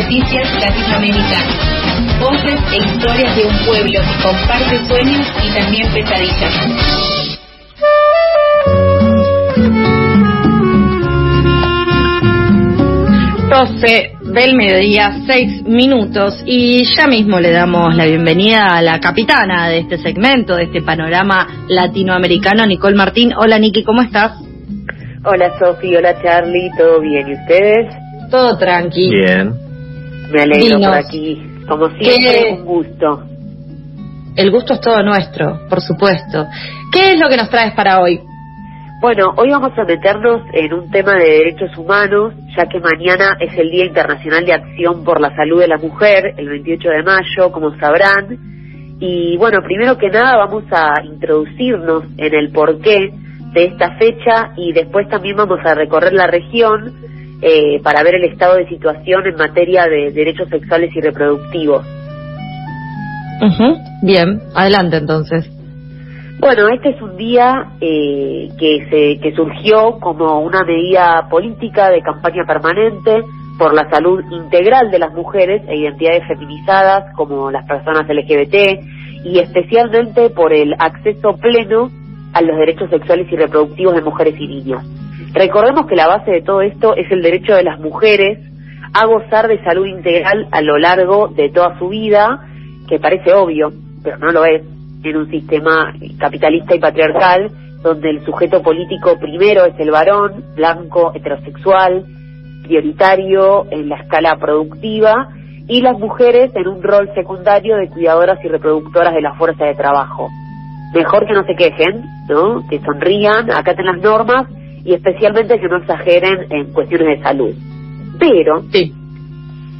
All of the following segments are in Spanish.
noticias latinoamericanas. Voces e historias de un pueblo que comparte sueños y también pesadillas. 12 del mediodía, 6 minutos, y ya mismo le damos la bienvenida a la capitana de este segmento, de este panorama latinoamericano, Nicole Martín. Hola Niki, ¿cómo estás? Hola Sofi, hola Charlie, ¿todo bien? ¿Y ustedes? Todo tranqui. Bien. Me alegro por aquí. Como siempre, un gusto. El gusto es todo nuestro, por supuesto. ¿Qué es lo que nos traes para hoy? Bueno, hoy vamos a meternos en un tema de derechos humanos, ya que mañana es el Día Internacional de Acción por la Salud de la Mujer, el 28 de mayo, como sabrán. Y bueno, primero que nada vamos a introducirnos en el porqué de esta fecha y después también vamos a recorrer la región eh, para ver el estado de situación en materia de derechos sexuales y reproductivos. Bien, adelante entonces. Bueno, este es un día eh, que, se, que surgió como una medida política de campaña permanente por la salud integral de las mujeres e identidades feminizadas como las personas LGBT y especialmente por el acceso pleno a los derechos sexuales y reproductivos de mujeres y niños. Recordemos que la base de todo esto es el derecho de las mujeres a gozar de salud integral a lo largo de toda su vida, que parece obvio, pero no lo es en un sistema capitalista y patriarcal donde el sujeto político primero es el varón, blanco, heterosexual, prioritario en la escala productiva, y las mujeres en un rol secundario de cuidadoras y reproductoras de la fuerza de trabajo. Mejor que no se quejen, ¿no? Que sonrían, acaten las normas y especialmente que no exageren en cuestiones de salud. Pero, sí.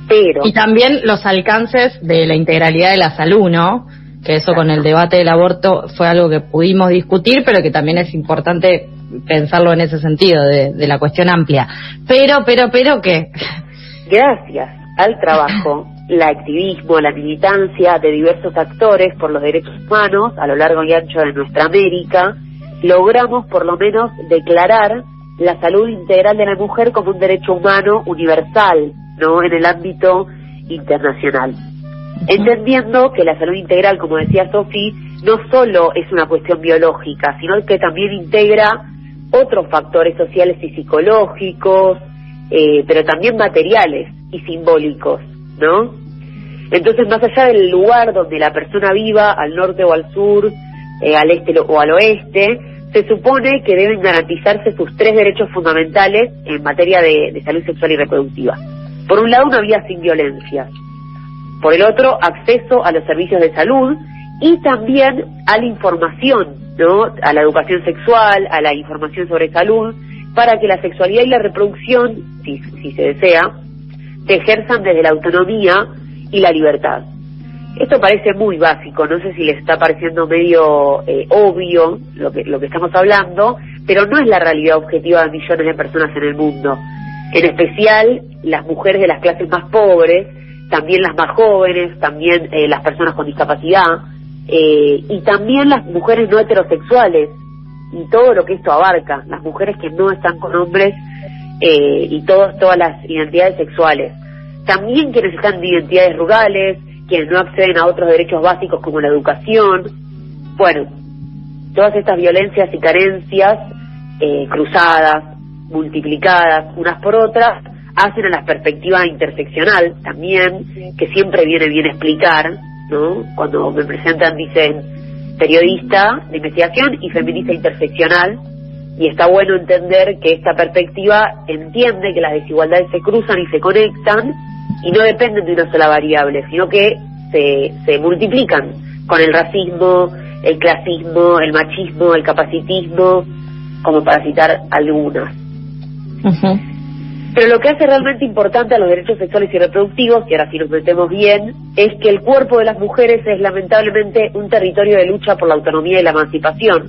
pero. Y también los alcances de la integralidad de la salud, ¿no? que eso con el debate del aborto fue algo que pudimos discutir, pero que también es importante pensarlo en ese sentido, de, la cuestión amplia. Pero, pero, pero, ¿qué? Gracias al trabajo, el activismo, la militancia de diversos actores por los derechos humanos a lo largo y ancho de nuestra América, logramos por lo menos declarar la salud integral de la mujer como un derecho humano universal, ¿no? En el ámbito internacional entendiendo que la salud integral, como decía Sofi, no solo es una cuestión biológica, sino que también integra otros factores sociales y psicológicos, eh, pero también materiales y simbólicos, ¿no? Entonces, más allá del lugar donde la persona viva, al norte o al sur, eh, al este o al oeste, se supone que deben garantizarse sus tres derechos fundamentales en materia de, salud sexual y reproductiva. Por un lado, una vida sin violencia por el otro, acceso a los servicios de salud y también a la información, ¿no? A la educación sexual, a la información sobre salud, para que la sexualidad y la reproducción, si, si se desea, se ejerzan desde la autonomía y la libertad. Esto parece muy básico, no sé si les está pareciendo medio eh, obvio lo que, lo que estamos hablando, pero no es la realidad objetiva de millones de personas en el mundo. En especial las mujeres de las clases más pobres, también las más jóvenes, también eh, las personas con discapacidad eh, y también las mujeres no heterosexuales y todo lo que esto abarca, las mujeres que no están con hombres eh, y todos, todas las identidades sexuales. También quienes están en identidades rurales, quienes no acceden a otros derechos básicos como la educación. Bueno, todas estas violencias y carencias cruzadas, multiplicadas unas por otras, hacen a la perspectiva interseccional también, que siempre viene bien explicar, ¿no? Cuando me presentan dicen periodista de investigación y feminista interseccional, y está bueno entender que esta perspectiva entiende que las desigualdades se cruzan y se conectan y no dependen de una sola variable, sino que se, se multiplican con el racismo, el clasismo, el machismo, el capacitismo, como para citar algunas. Pero lo que hace realmente importante a los derechos sexuales y reproductivos, y ahora si nos metemos bien, es que el cuerpo de las mujeres es lamentablemente un territorio de lucha por la autonomía y la emancipación.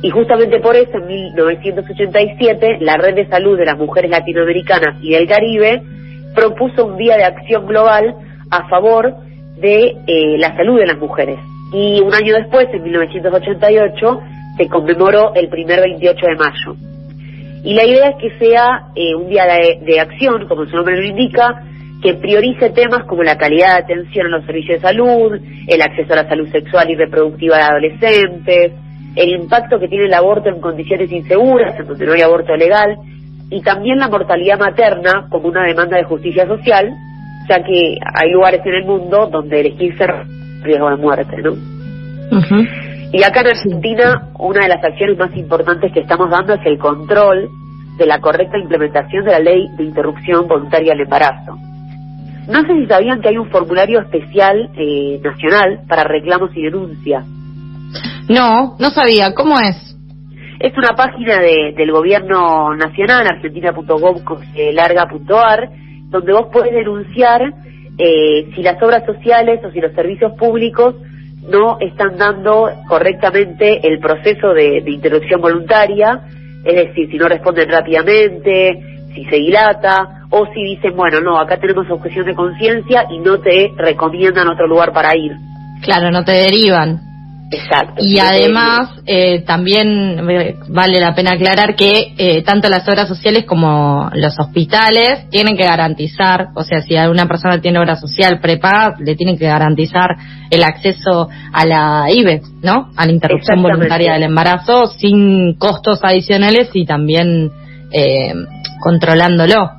Y justamente por eso, en 1987, la Red de Salud de las Mujeres Latinoamericanas y del Caribe propuso un día de acción global a favor de eh, la salud de las mujeres. Y un año después, en 1988, se conmemoró el primer 28 de mayo. Y la idea es que sea eh, un día de, acción, como su nombre lo indica, que priorice temas como la calidad de atención en los servicios de salud, el acceso a la salud sexual y reproductiva de adolescentes, el impacto que tiene el aborto en condiciones inseguras, en donde no hay aborto legal, y también la mortalidad materna como una demanda de justicia social, ya que hay lugares en el mundo donde elegirse riesgo de muerte, ¿no? Y acá en Argentina, una de las acciones más importantes que estamos dando es el control de la correcta implementación de la ley de interrupción voluntaria del embarazo. No sé si sabían que hay un formulario especial eh, nacional para reclamos y denuncias. No, no sabía. ¿Cómo es? Es una página de, del gobierno nacional, argentina.gov.larga.ar, donde vos podés denunciar eh, si las obras sociales o si los servicios públicos no están dando correctamente el proceso de, interrupción voluntaria, es decir, si no responden rápidamente, si se dilata, o si dicen, bueno, no, acá tenemos objeción de conciencia y no te recomiendan otro lugar para ir. Claro, no te derivan. Exacto. Y además, eh, también eh, vale la pena aclarar que eh, tanto las obras sociales como los hospitales tienen que garantizar, o sea, si alguna persona tiene obra social prepaga, le tienen que garantizar el acceso a la IBE, ¿no? A la interrupción voluntaria del embarazo sin costos adicionales y también controlándolo.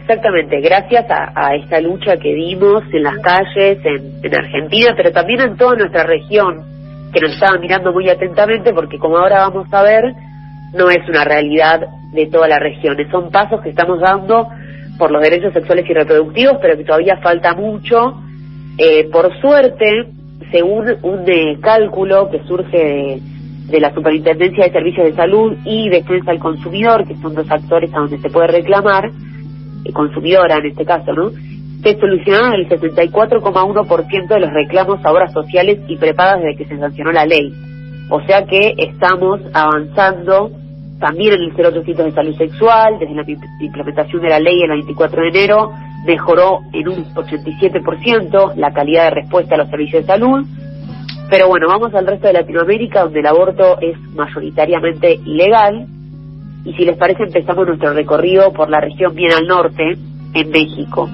Exactamente, gracias a, esta lucha que dimos en las calles, en, en Argentina, pero también en toda nuestra región, que nos estaban mirando muy atentamente porque como ahora vamos a ver, no es una realidad de toda la región. Son pasos que estamos dando por los derechos sexuales y reproductivos, pero que todavía falta mucho. Eh, por suerte, según un de cálculo que surge de, la Superintendencia de Servicios de Salud y Defensa del Consumidor, que son dos actores a donde se puede reclamar, eh, consumidora en este caso, ¿no? Se solucionaron el 64,1% de los reclamos a obras sociales y prepagas desde que se sancionó la ley. O sea que estamos avanzando también en el 0800 de salud sexual, desde la implementación de la ley el 24 de enero, mejoró en un 87% la calidad de respuesta a los servicios de salud. Pero bueno, vamos al resto de Latinoamérica, donde el aborto es mayoritariamente ilegal. Y si les parece, empezamos nuestro recorrido por la región bien al norte, en México.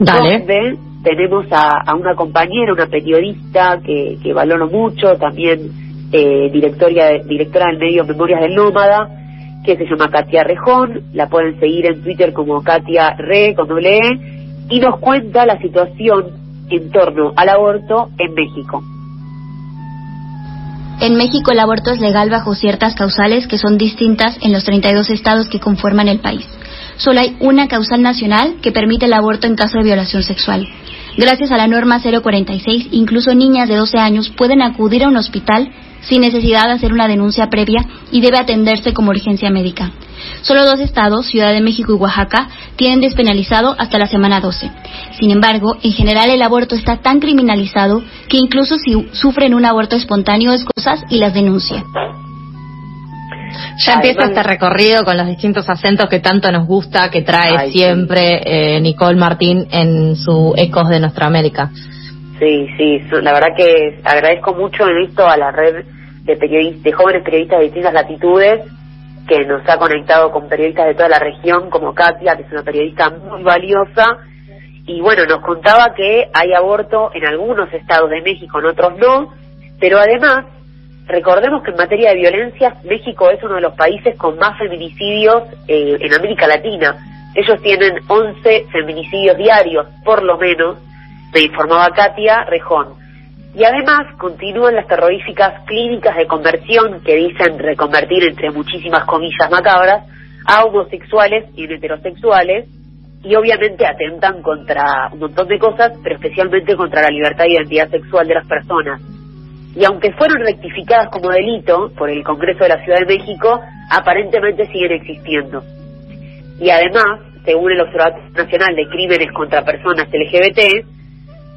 Donde tenemos a, una compañera, una periodista que, que valoro mucho, también eh, directora, directora del medio Memorias del Nómada, que se llama Katia Rejón, la pueden seguir en Twitter como Katia Re, con doble E, y nos cuenta la situación en torno al aborto en México. En México el aborto es legal bajo ciertas causales que son distintas en los 32 estados que conforman el país solo hay una causal nacional que permite el aborto en caso de violación sexual. Gracias a la norma 046, incluso niñas de 12 años pueden acudir a un hospital sin necesidad de hacer una denuncia previa y debe atenderse como urgencia médica. Solo dos estados, Ciudad de México y Oaxaca, tienen despenalizado hasta la semana 12. Sin embargo, en general el aborto está tan criminalizado que incluso si sufren un aborto espontáneo es cosas y las denuncian. Ya empieza este recorrido con los distintos acentos que tanto nos gusta, que trae siempre eh, Nicole Martín en su Ecos de Nuestra América. Sí, sí, la verdad que agradezco mucho en esto a la red de, periodistas, de jóvenes periodistas de distintas latitudes que nos ha conectado con periodistas de toda la región, como Katia, que es una periodista muy valiosa, y bueno, nos contaba que hay aborto en algunos estados de México, en otros no, pero además Recordemos que en materia de violencia, México es uno de los países con más feminicidios eh, en América Latina. Ellos tienen 11 feminicidios diarios, por lo menos, me informaba Katia Rejón. Y además continúan las terroríficas clínicas de conversión que dicen reconvertir, entre muchísimas comillas macabras, a homosexuales y heterosexuales, y obviamente atentan contra un montón de cosas, pero especialmente contra la libertad y identidad sexual de las personas y aunque fueron rectificadas como delito por el Congreso de la Ciudad de México, aparentemente siguen existiendo. Y además, según el Observatorio Nacional de Crímenes contra Personas LGBT,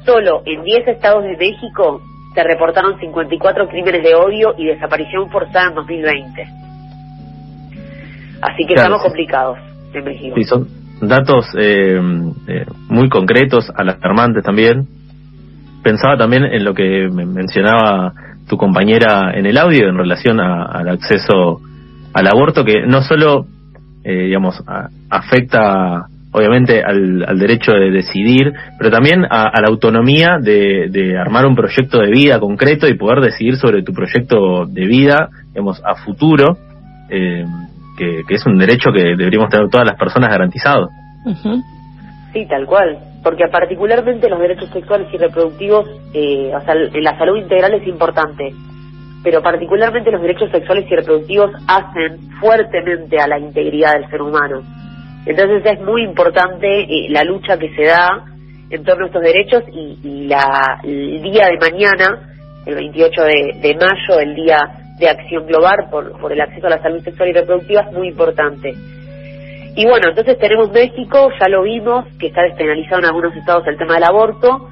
solo en 10 estados de México se reportaron 54 crímenes de odio y desaparición forzada en 2020. Así que estamos complicados en México. Sí, son datos eh, eh, muy concretos, alarmantes también pensaba también en lo que mencionaba tu compañera en el audio en relación al acceso al aborto, que no solo, eh, digamos, afecta obviamente al, derecho de decidir, pero también a, la autonomía de, armar un proyecto de vida concreto y poder decidir sobre tu proyecto de vida, digamos, a futuro, eh, que, es un derecho que deberíamos tener todas las personas garantizado. Sí, tal cual, porque particularmente los derechos sexuales y reproductivos, eh, o sea, la salud integral es importante, pero particularmente los derechos sexuales y reproductivos hacen fuertemente a la integridad del ser humano. Entonces es muy importante eh, la lucha que se da en torno a estos derechos y, la, el día de mañana, el 28 de, mayo, el día de acción global por, por el acceso a la salud sexual y reproductiva es muy importante. Y bueno, entonces tenemos México, ya lo vimos, que está despenalizado en algunos estados el tema del aborto,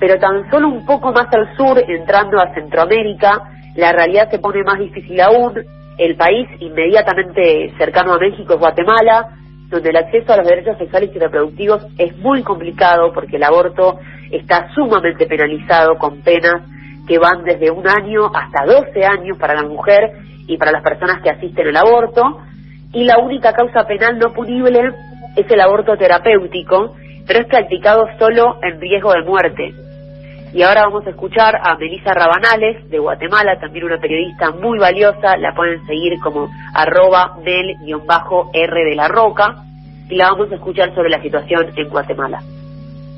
pero tan solo un poco más al sur, entrando a Centroamérica, la realidad se pone más difícil aún. El país inmediatamente cercano a México es Guatemala, donde el acceso a los derechos sexuales y reproductivos es muy complicado porque el aborto está sumamente penalizado con penas que van desde un año hasta 12 años para la mujer y para las personas que asisten al aborto. Y la única causa penal no punible es el aborto terapéutico, pero es practicado solo en riesgo de muerte. Y ahora vamos a escuchar a Melissa Rabanales de Guatemala, también una periodista muy valiosa, la pueden seguir como arroba del-r de la roca, y la vamos a escuchar sobre la situación en Guatemala.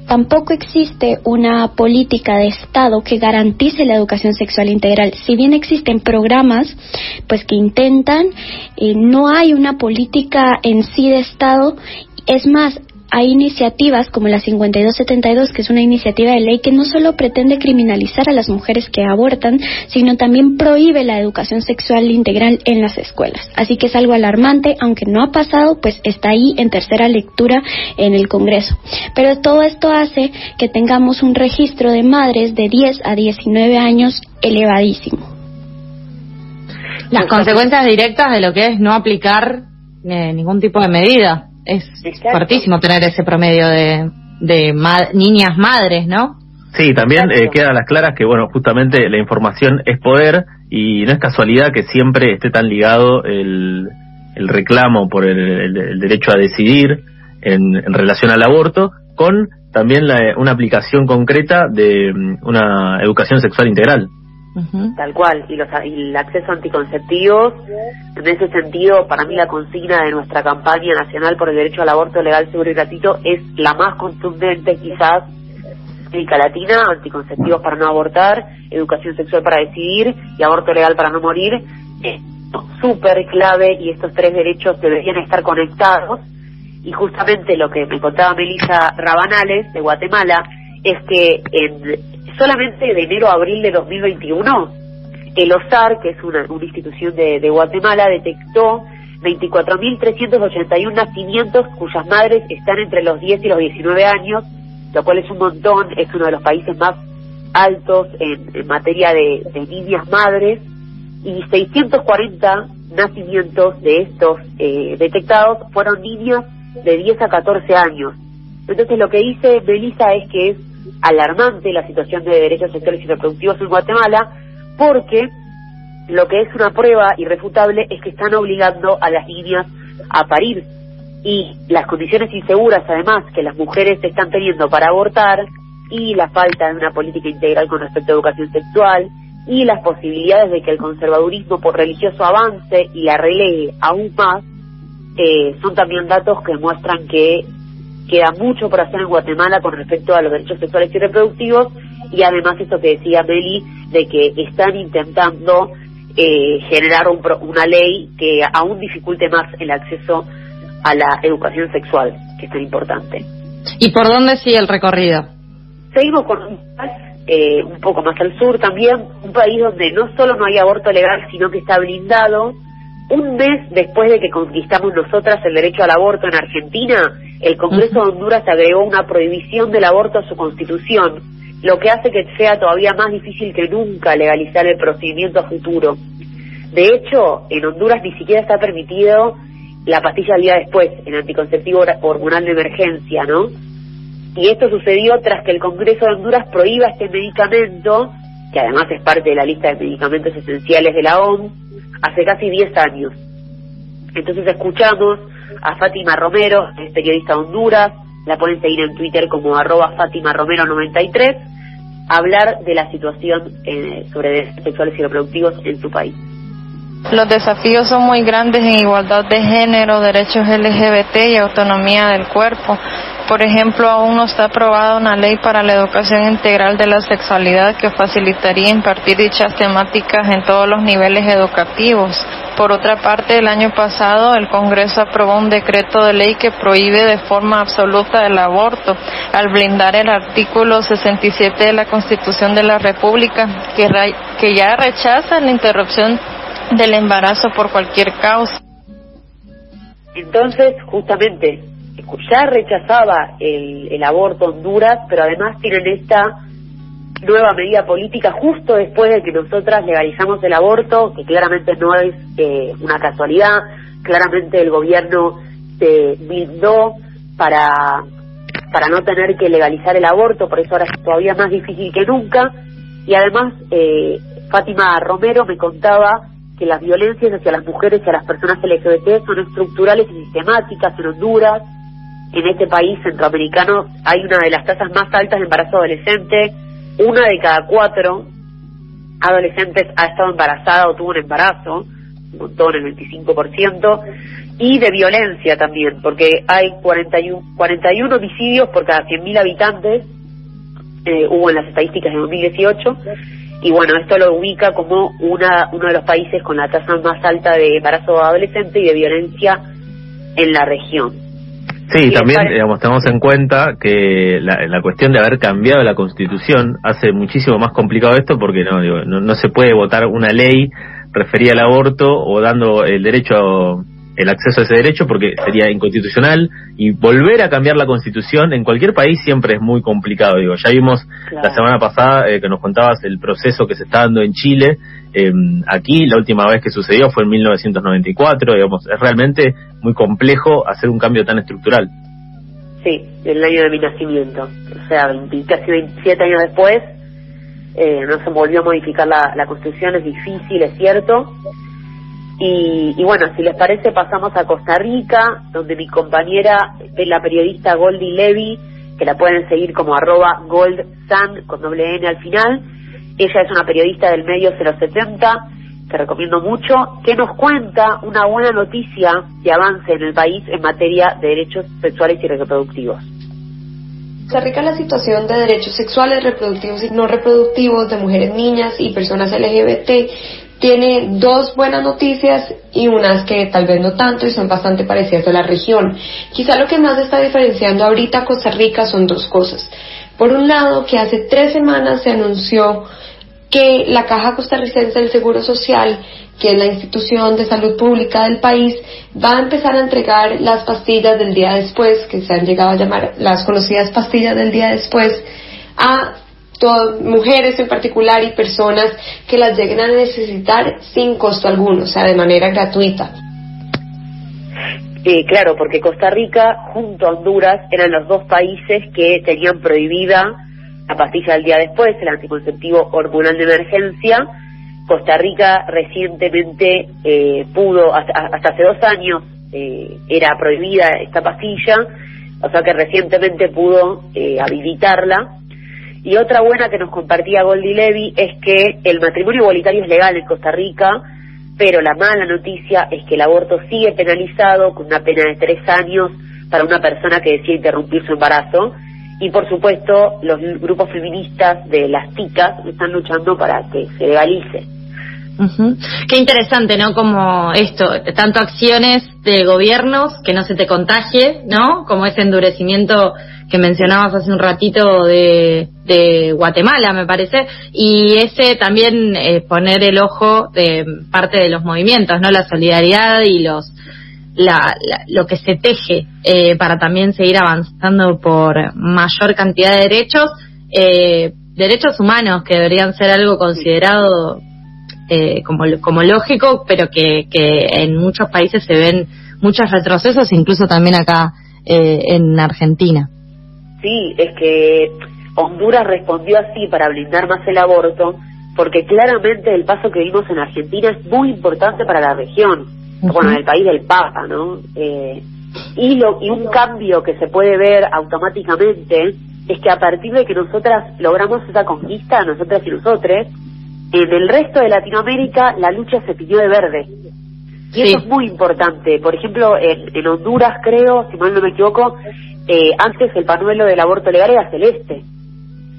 Tampoco existe una política de Estado que garantice la educación sexual integral. Si bien existen programas, pues que intentan, eh, no hay una política en sí de Estado. Es más, hay iniciativas como la 5272, que es una iniciativa de ley que no solo pretende criminalizar a las mujeres que abortan, sino también prohíbe la educación sexual integral en las escuelas. Así que es algo alarmante, aunque no ha pasado, pues está ahí en tercera lectura en el Congreso. Pero todo esto hace que tengamos un registro de madres de 10 a 19 años elevadísimo. Las consecuencias directas de lo que es no aplicar eh, ningún tipo de medida es fuertísimo tener ese promedio de, de niñas madres, ¿no? Sí, también eh, queda a las claras que, bueno, justamente la información es poder y no es casualidad que siempre esté tan ligado el, el reclamo por el, derecho a decidir en, en, relación al aborto con también la, una aplicación concreta de mm, una educación sexual integral tal cual, y, los, y el acceso a anticonceptivos. En ese sentido, para mí la consigna de nuestra campaña nacional por el derecho al aborto legal, seguro y gratuito es la más contundente quizás América Latina, anticonceptivos para no abortar, educación sexual para decidir y aborto legal para no morir. Es súper clave y estos tres derechos deberían estar conectados. Y justamente lo que me contaba Melissa Rabanales de Guatemala es que en solamente de enero a abril de 2021, el OSAR, que es una, institución de, Guatemala, detectó 24.381 nacimientos cuyas madres están entre los 10 y los 19 años, lo cual es un montón, es uno de los países más altos en, materia de, niñas madres, y 640 nacimientos de estos eh, detectados fueron niñas de 10 a 14 años. Entonces lo que dice Melissa es que es alarmante la situación de derechos sexuales y reproductivos en Guatemala, porque lo que es una prueba irrefutable es que están obligando a las niñas a parir. Y las condiciones inseguras además que las mujeres están teniendo para abortar y la falta de una política integral con respecto a educación sexual y las posibilidades de que el conservadurismo por religioso avance y la relegue aún más eh, son también datos que muestran que queda mucho por hacer en Guatemala con respecto a los derechos sexuales y reproductivos y además esto que decía Meli de que están intentando eh, generar una ley que aún dificulte más el acceso a la educación sexual, que es tan importante. ¿Y por dónde sigue el recorrido? Seguimos con un eh, un poco más al sur también, un país donde no solo no hay aborto legal, sino que está blindado. Un mes después de que conquistamos nosotras el derecho al aborto en Argentina, el Congreso de Honduras agregó una prohibición del aborto a su constitución, lo que hace que sea todavía más difícil que nunca legalizar el procedimiento a futuro. De hecho, en Honduras ni siquiera está permitido la pastilla al día después, el anticonceptivo hormonal de emergencia, ¿no? Y esto sucedió tras que el Congreso de Honduras prohíba este medicamento, que además es parte de la lista de medicamentos esenciales de la OMS, hace casi 10 años. Entonces escuchamos a Fátima Romero, es periodista de Honduras, la pueden seguir en Twitter como arroba Fátima Romero 93, hablar de la situación eh, sobre derechos sexuales y reproductivos en su país. Los desafíos son muy grandes en igualdad de género, derechos LGBT y autonomía del cuerpo. Por ejemplo, aún no está aprobada una ley para la educación integral de la sexualidad que facilitaría impartir dichas temáticas en todos los niveles educativos. Por otra parte, el año pasado el Congreso aprobó un decreto de ley que prohíbe de forma absoluta el aborto, al blindar el artículo 67 de la Constitución de la República, que, que ya rechaza la interrupción del embarazo por cualquier causa. Entonces, justamente, ya rechazaba el, el aborto Honduras, pero además tienen esta nueva medida política justo después de que nosotras legalizamos el aborto, que claramente no es eh, una casualidad, claramente el gobierno se blindó para, para no tener que legalizar el aborto, por eso ahora es todavía más difícil que nunca, y además eh, Fátima Romero me contaba que las violencias hacia las mujeres y a las personas LGBT son estructurales y sistemáticas en Honduras. En este país centroamericano hay una de las tasas más altas de embarazo adolescente. Una de cada cuatro adolescentes ha estado embarazada o tuvo un embarazo, un montón, el 25%, y de violencia también, porque hay 41, 41 homicidios por cada 100.000 habitantes, eh, hubo en las estadísticas de 2018, y bueno, esto lo ubica como una, uno de los países con la tasa más alta de embarazo adolescente y de violencia en la región. Sí, también digamos, tenemos en cuenta que la, la, cuestión de haber cambiado la constitución hace muchísimo más complicado esto porque no, digo, no, no se puede votar una ley referida al aborto o dando el derecho el acceso a ese derecho porque sería inconstitucional y volver a cambiar la constitución en cualquier país siempre es muy complicado. Digo, ya vimos la semana pasada eh, que nos contabas el proceso que se está dando en Chile. Eh, aquí la última vez que sucedió fue en 1994. Digamos, es realmente muy complejo hacer un cambio tan estructural. Sí, el año de mi nacimiento. O sea, casi 27 años después, eh, no se volvió a modificar la, la constitución. Es difícil, es cierto y, bueno, si les parece, pasamos a Costa Rica, donde mi compañera la periodista Goldie Levy, que la pueden seguir como arroba goldsan con doble N al final. Ella es una periodista del medio 070, que recomiendo mucho, que nos cuenta una buena noticia de avance en el país en materia de derechos sexuales y reproductivos. Costa Rica la situación de derechos sexuales, reproductivos y no reproductivos de mujeres, niñas y personas LGBT tiene dos buenas noticias y unas que tal vez no tanto y son bastante parecidas a la región. Quizá lo que más está diferenciando ahorita Costa Rica son dos cosas. Por un lado, que hace tres semanas se anunció que la Caja Costarricense del Seguro Social, que es la institución de salud pública del país, va a empezar a entregar las pastillas del día después, que se han llegado a llamar las conocidas pastillas del día después, a mujeres en particular y personas que las lleguen a necesitar sin costo alguno, o sea, de manera gratuita. Eh, claro, porque Costa Rica junto a Honduras eran los dos países que tenían prohibida la pastilla del día después, el anticonceptivo hormonal de emergencia. Costa Rica recientemente eh, pudo, hasta, hace dos años eh, era prohibida esta pastilla, o sea que recientemente pudo eh, habilitarla y otra buena que nos compartía Goldie Levy es que el matrimonio igualitario es legal en Costa Rica, pero la mala noticia es que el aborto sigue penalizado con una pena de tres años para una persona que decide interrumpir su embarazo. Y por supuesto, los grupos feministas de las ticas están luchando para que se legalice. Qué interesante, ¿no? Como esto, tanto acciones de gobiernos que no se te contagie, ¿no? Como ese endurecimiento que mencionabas hace un ratito de, de Guatemala, me parece, y ese también eh, poner el ojo de parte de los movimientos, ¿no? La solidaridad y los la, lo que se teje eh, para también seguir avanzando por mayor cantidad de derechos, eh, derechos humanos que deberían ser algo considerado eh, como, como lógico, pero que, que en muchos países se ven muchos retrocesos, incluso también acá eh, en Argentina. Sí, es que Honduras respondió así para blindar más el aborto, porque claramente el paso que vimos en Argentina es muy importante para la región, bueno, en el país del Papa, ¿no? Eh, Y, lo, y un cambio que se puede ver automáticamente es que a partir de que nosotras logramos esa conquista, nosotras y nosotros, en el resto de Latinoamérica la lucha se pidió de verde. Y eso es muy importante. Por ejemplo, en, Honduras, creo, si mal no me equivoco, eh, antes el panuelo del aborto legal era celeste.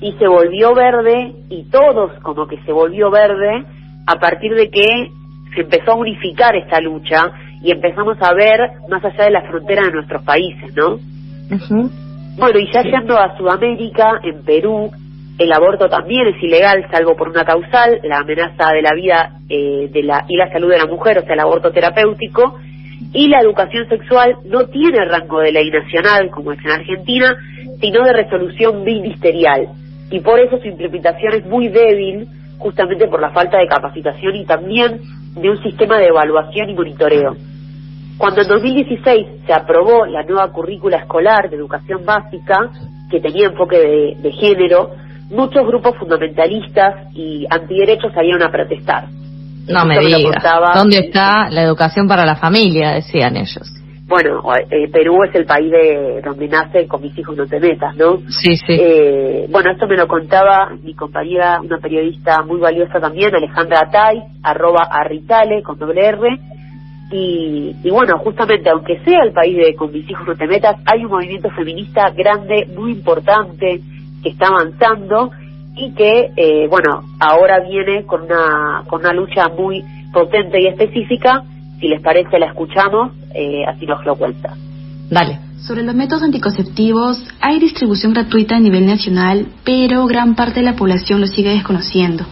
Y se volvió verde, y todos como que se volvió verde, a partir de que se empezó a unificar esta lucha y empezamos a ver más allá de la frontera de nuestros países, ¿no? Bueno, y ya yendo a Sudamérica, en Perú, el aborto también es ilegal, salvo por una causal, la amenaza de la vida eh, de la, y la salud de la mujer, o sea, el aborto terapéutico, y la educación sexual no tiene rango de ley nacional, como es en Argentina, sino de resolución ministerial. Y por eso su implementación es muy débil, justamente por la falta de capacitación y también de un sistema de evaluación y monitoreo. Cuando en 2016 se aprobó la nueva currícula escolar de educación básica, que tenía enfoque de, género, muchos grupos fundamentalistas y antiderechos salieron a protestar. No me digas. ¿Dónde está la educación para la familia? Decían ellos. Bueno, eh, Perú es el país de donde nace con mis hijos no te metas, ¿no? Sí, sí. Eh, bueno, esto me lo contaba mi compañera, una periodista muy valiosa también, Alejandra Atay, arroba arritale, con doble R. Y, y bueno, justamente, aunque sea el país de con mis hijos no te metas, hay un movimiento feminista grande, muy importante, que está avanzando y que, eh, bueno, ahora viene con una, con una lucha muy potente y específica. Si les parece, la escuchamos, eh, así nos lo cuenta. Dale. Sobre los métodos anticonceptivos, hay distribución gratuita a nivel nacional, pero gran parte de la población lo sigue desconociendo.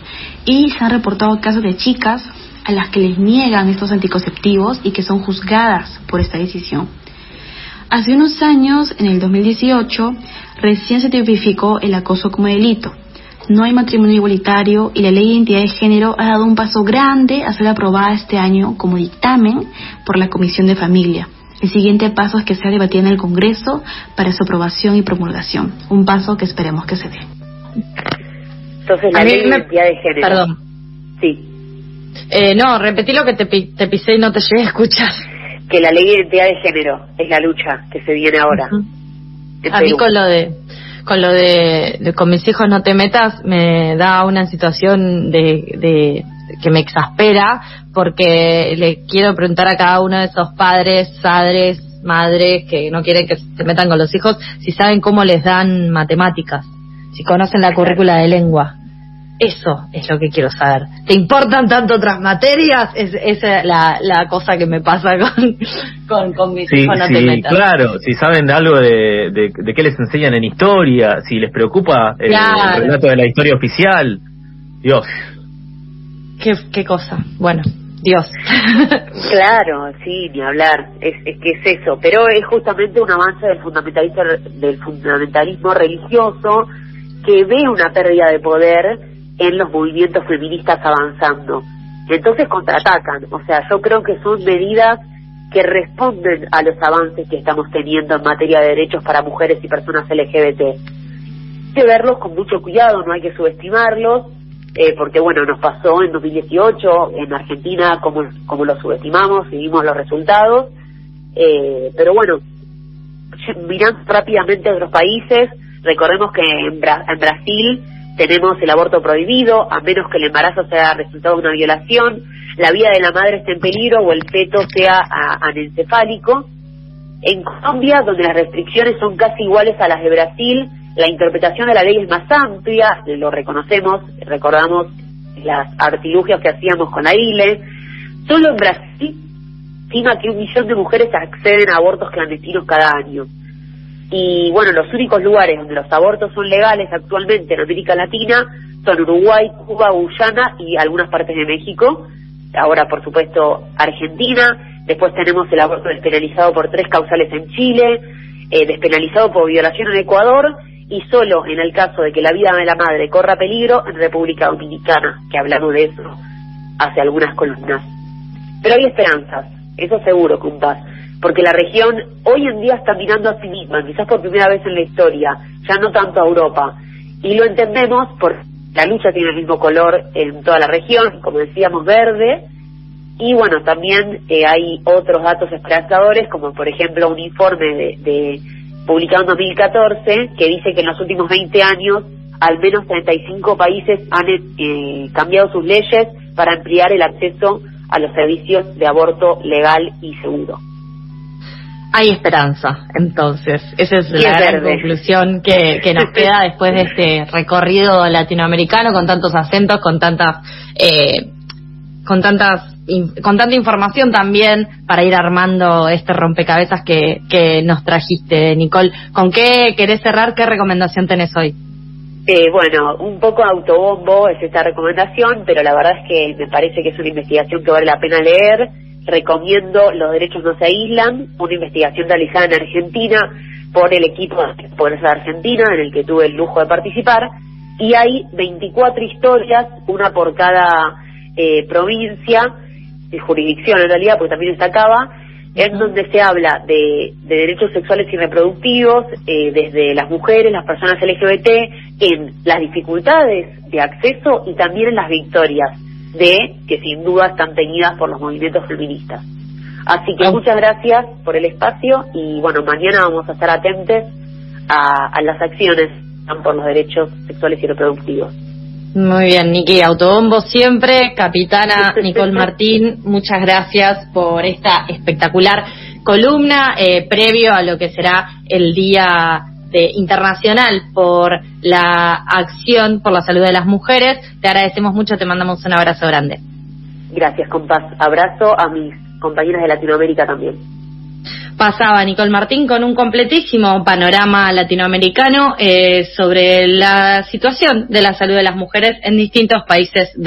Y se han reportado casos de chicas a las que les niegan estos anticonceptivos y que son juzgadas por esta decisión. Hace unos años, en el 2018, recién se tipificó el acoso como delito. No hay matrimonio igualitario y la ley de identidad de género ha dado un paso grande a ser aprobada este año como dictamen por la Comisión de Familia. El siguiente paso es que sea debatida en el Congreso para su aprobación y promulgación. Un paso que esperemos que se dé. Entonces, la ley de identidad de género. Perdón. Sí. Eh, no, repetí lo que te, te pisé y no te llegué a escuchar que la ley de identidad de género es la lucha que se viene ahora. A mí con lo de con lo de, con mis hijos no te metas me da una situación de, de que me exaspera porque le quiero preguntar a cada uno de esos padres, padres, madres que no quieren que se metan con los hijos si saben cómo les dan matemáticas, si conocen la currícula de lengua. Eso es lo que quiero saber. ¿Te importan tanto otras materias? Es, esa es la, la cosa que me pasa con, con, con mis sí, sí, Claro, si saben algo de, de, qué les enseñan en historia, si les preocupa el, relato de la historia oficial. Dios. ¿Qué, qué cosa? Bueno, Dios. claro, sí, ni hablar. Es, es que es eso. Pero es justamente un avance del fundamentalismo, del fundamentalismo religioso que ve una pérdida de poder en los movimientos feministas avanzando. Entonces contraatacan, o sea, yo creo que son medidas que responden a los avances que estamos teniendo en materia de derechos para mujeres y personas LGBT. Hay que verlos con mucho cuidado, no hay que subestimarlos, eh, porque bueno, nos pasó en 2018 en Argentina como, como lo subestimamos y vimos los resultados, eh, pero bueno, mirando rápidamente otros países, recordemos que en, en Brasil tenemos el aborto prohibido, a menos que el embarazo sea resultado de una violación, la vida de la madre esté en peligro o el feto sea anencefálico. En Colombia, donde las restricciones son casi iguales a las de Brasil, la interpretación de la ley es más amplia, lo reconocemos, recordamos las artilugias que hacíamos con la ILE. Solo en Brasil, estima que un millón de mujeres acceden a abortos clandestinos cada año. Y bueno, los únicos lugares donde los abortos son legales actualmente en América Latina son Uruguay, Cuba, Guyana y algunas partes de México. Ahora, por supuesto, Argentina. Después tenemos el aborto despenalizado por tres causales en Chile, eh, despenalizado por violación en Ecuador y solo en el caso de que la vida de la madre corra peligro en República Dominicana, que hablamos de eso hace algunas columnas. Pero hay esperanzas, eso seguro, compas porque la región hoy en día está mirando a sí misma, quizás por primera vez en la historia, ya no tanto a Europa. Y lo entendemos porque la lucha tiene el mismo color en toda la región, como decíamos, verde, Y bueno, también eh, hay otros datos esperanzadores, como por ejemplo un informe de, publicado en 2014 que dice que en los últimos 20 años al menos 35 países han eh, cambiado sus leyes para ampliar el acceso a los servicios de aborto legal y seguro. Hay esperanza, entonces. Esa es la gran conclusión que, que nos queda después de este recorrido latinoamericano con tantos acentos, con tantas, eh, con tantas, con tanta información también para ir armando este rompecabezas que, que nos trajiste, Nicole. ¿Con qué querés cerrar? ¿Qué recomendación tenés hoy? Eh, bueno, un poco autobombo es esta recomendación, pero la verdad es que me parece que es una investigación que vale la pena leer. Recomiendo Los Derechos No Se Aíslan, una investigación realizada en Argentina por el equipo de Pobreza de Argentina, en el que tuve el lujo de participar. Y hay 24 historias, una por cada eh, provincia, de jurisdicción en realidad, porque también está Cava, en donde se habla de, derechos sexuales y reproductivos eh, desde las mujeres, las personas LGBT, en las dificultades de acceso y también en las victorias de que sin duda están tenidas por los movimientos feministas. Así que muchas gracias por el espacio y bueno, mañana vamos a estar atentos a, a las acciones por los derechos sexuales y reproductivos. Muy bien, Niki, autobombo siempre. Capitana Nicole Martín, muchas gracias por esta espectacular columna eh, previo a lo que será el Día de, Internacional por la Acción por la Salud de las Mujeres. Te agradecemos mucho, te mandamos un abrazo grande. Gracias, compás. Abrazo a mis compañeras de Latinoamérica también pasaba Nicole Martín con un completísimo panorama latinoamericano eh, sobre la situación de la salud de las mujeres en distintos países